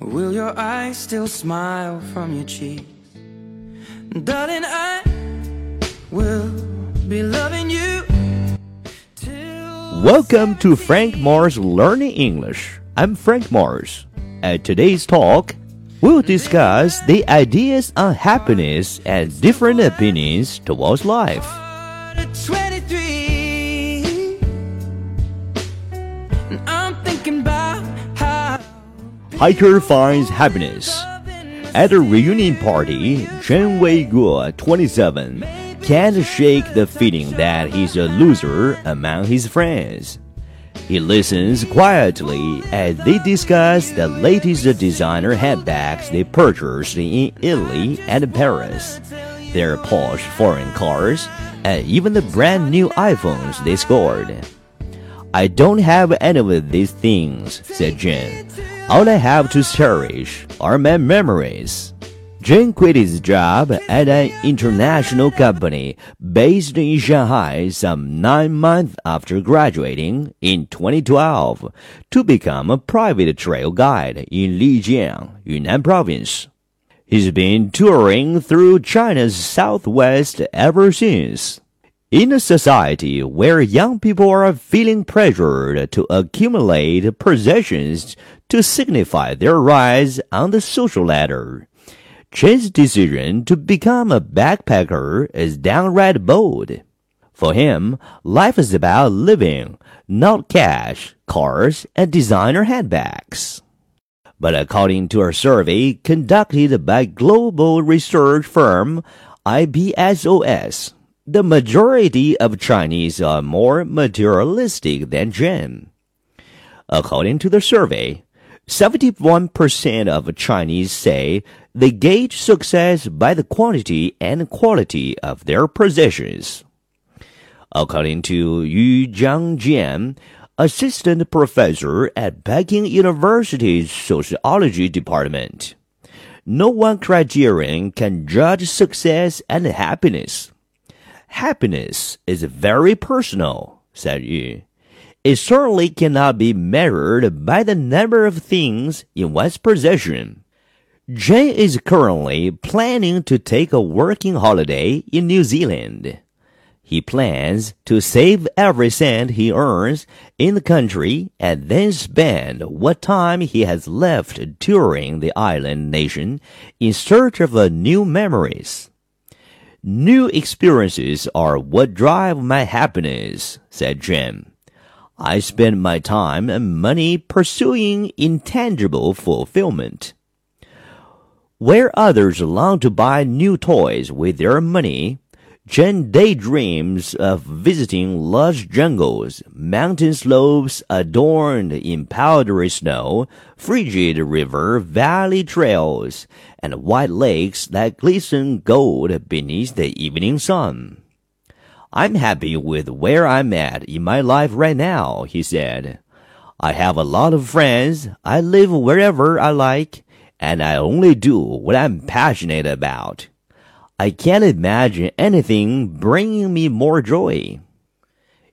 Will your eyes still smile from your cheeks? Darling, I will be loving you. Welcome to Frank Mars Learning English. I'm Frank Mars. At today's talk, we'll discuss the ideas on happiness and different opinions towards life. Hiker finds happiness. At a reunion party, Chen Wei-guo, 27, can't shake the feeling that he's a loser among his friends. He listens quietly as they discuss the latest designer handbags they purchased in Italy and Paris, their posh foreign cars, and even the brand new iPhones they scored. I don't have any of these things, said Chen. All I have to cherish are my memories. Chen quit his job at an international company based in Shanghai some nine months after graduating in 2012 to become a private trail guide in Lijiang, Yunnan province. He's been touring through China's southwest ever since. In a society where young people are feeling pressured to accumulate possessions to signify their rise on the social ladder, Chen's decision to become a backpacker is downright bold. For him, life is about living, not cash, cars, and designer handbags. But according to a survey conducted by global research firm IPSOS, the majority of Chinese are more materialistic than Chen. According to the survey, 71% of Chinese say they gauge success by the quantity and quality of their possessions. According to Yu Jiangjian, assistant professor at Peking University's sociology department, no one criterion can judge success and happiness. Happiness is very personal, said Yu. It certainly cannot be measured by the number of things in one's possession. Jay is currently planning to take a working holiday in New Zealand. He plans to save every cent he earns in the country and then spend what time he has left touring the island nation in search of new memories. New experiences are what drive my happiness, said Jim. I spend my time and money pursuing intangible fulfillment. Where others long to buy new toys with their money, Chen daydreams of visiting lush jungles, mountain slopes adorned in powdery snow, frigid river valley trails, and white lakes that glisten gold beneath the evening sun. I'm happy with where I'm at in my life right now, he said. I have a lot of friends. I live wherever I like, and I only do what I'm passionate about. I can't imagine anything bringing me more joy.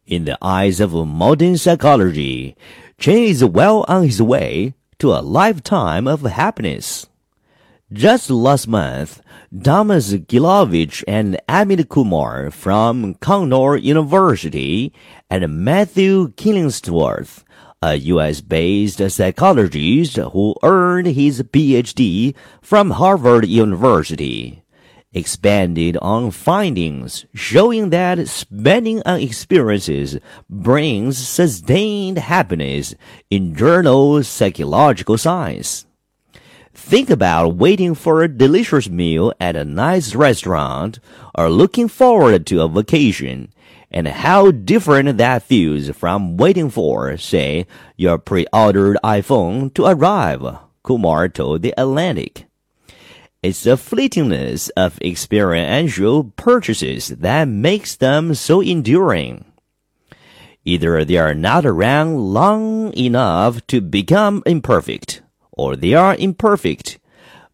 In the eyes of modern psychology, Chen is well on his way to a lifetime of happiness. Just last month, Thomas Gilovich and Amit Kumar from Cornell University and Matthew Killingsworth, a US-based psychologist who earned his PhD from Harvard University, expanded on findings showing that spending on experiences brings sustained happiness in journal Psychological Science. Think about waiting for a delicious meal at a nice restaurant or looking forward to a vacation and how different that feels from waiting for, say, your pre-ordered iPhone to arrive, Kumar told The Atlantic. It's the fleetingness of experiential purchases that makes them so enduring. Either they are not around long enough to become imperfect, or they are imperfect,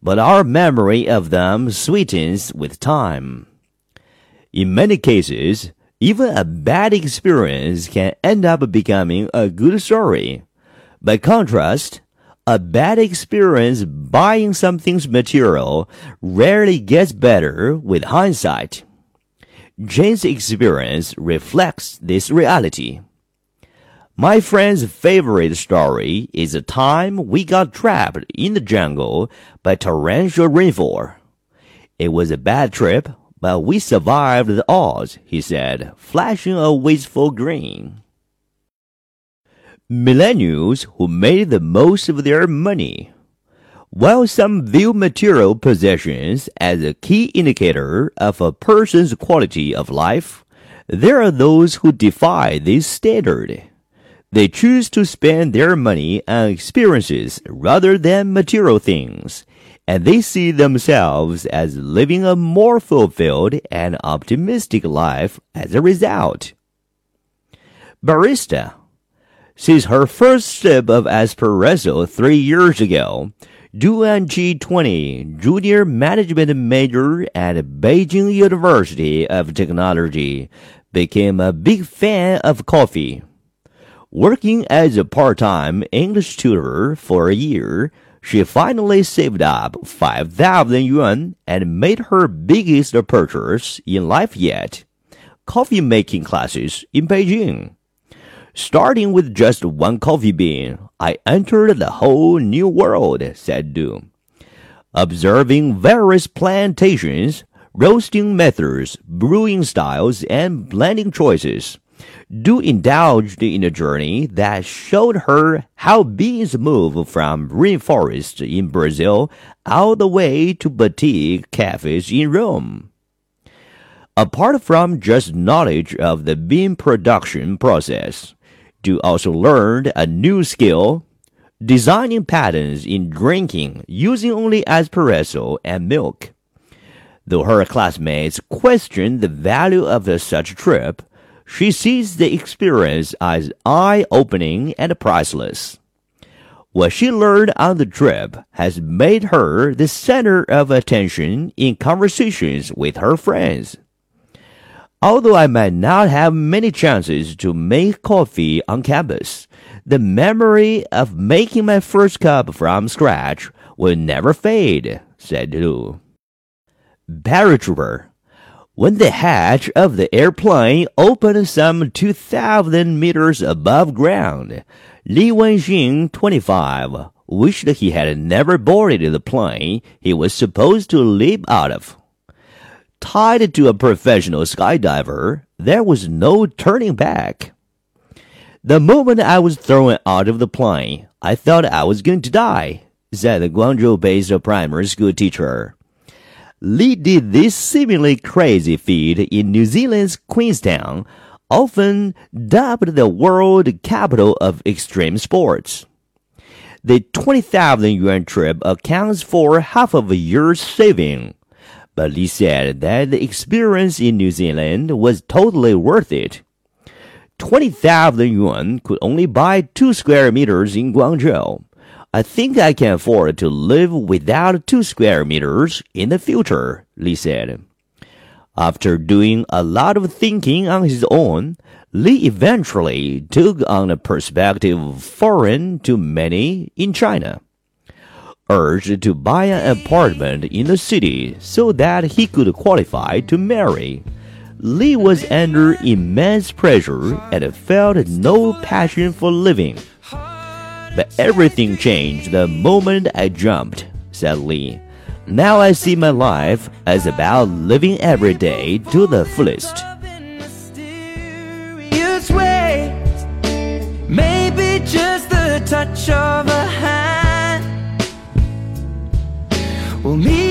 but our memory of them sweetens with time. In many cases, even a bad experience can end up becoming a good story. By contrast, A bad experience buying something's material rarely gets better with hindsight. Chen's experience reflects this reality. My friend's favorite story is the time we got trapped in the jungle by torrential rainfall. It was a bad trip, but we survived the odds, he said, flashing a wistful grin. Millennials who made the most of their money. While some view material possessions as a key indicator of a person's quality of life, there are those who defy this standard. They choose to spend their money on experiences rather than material things, and they see themselves as living a more fulfilled and optimistic life as a result. Barista since her first sip of espresso three years ago, Duan G 20, junior management major at Beijing University of Technology, became a big fan of coffee. Working as a part-time English tutor for a year, she finally saved up 5,000 yuan and made her biggest purchase in life yet. Coffee making classes in Beijing. Starting with just one coffee bean, I entered the whole new world, said Du. Observing various plantations, roasting methods, brewing styles, and blending choices, Du indulged in a journey that showed her how beans move from rainforests in Brazil all the way to boutique cafes in Rome. Apart from just knowledge of the bean production process, Du also learned a new skill, designing patterns in drinking using only espresso and milk. Though her classmates question the value of such a trip, she sees the experience as eye-opening and priceless. What she learned on the trip has made her the center of attention in conversations with her friends. Although I might not have many chances to make coffee on campus, the memory of making my first cup from scratch will never fade, said Du. Paratrooper. When the hatch of the airplane opened some 2,000 meters above ground, Li Wenxing, 25, wished he had never boarded the plane he was supposed to leap out of tied to a professional skydiver, there was no turning back. The moment I was thrown out of the plane, I thought I was going to die, said the Guangzhou-based primary school teacher. Li did this seemingly crazy feat in New Zealand's Queenstown, often dubbed the world capital of extreme sports. The 20,000 yuan trip accounts for half of a year's saving but Li said that the experience in New Zealand was totally worth it. 20,000 yuan could only buy two square meters in Guangzhou. I think I can afford to live without two square meters in the future, Li said. After doing a lot of thinking on his own, Li eventually took on a perspective foreign to many in China urged to buy an apartment in the city so that he could qualify to marry. Li was under immense pressure and felt no passion for living. But everything changed the moment I jumped, said Li. Now I see my life as about living every day to the fullest. Maybe just the touch of a hand me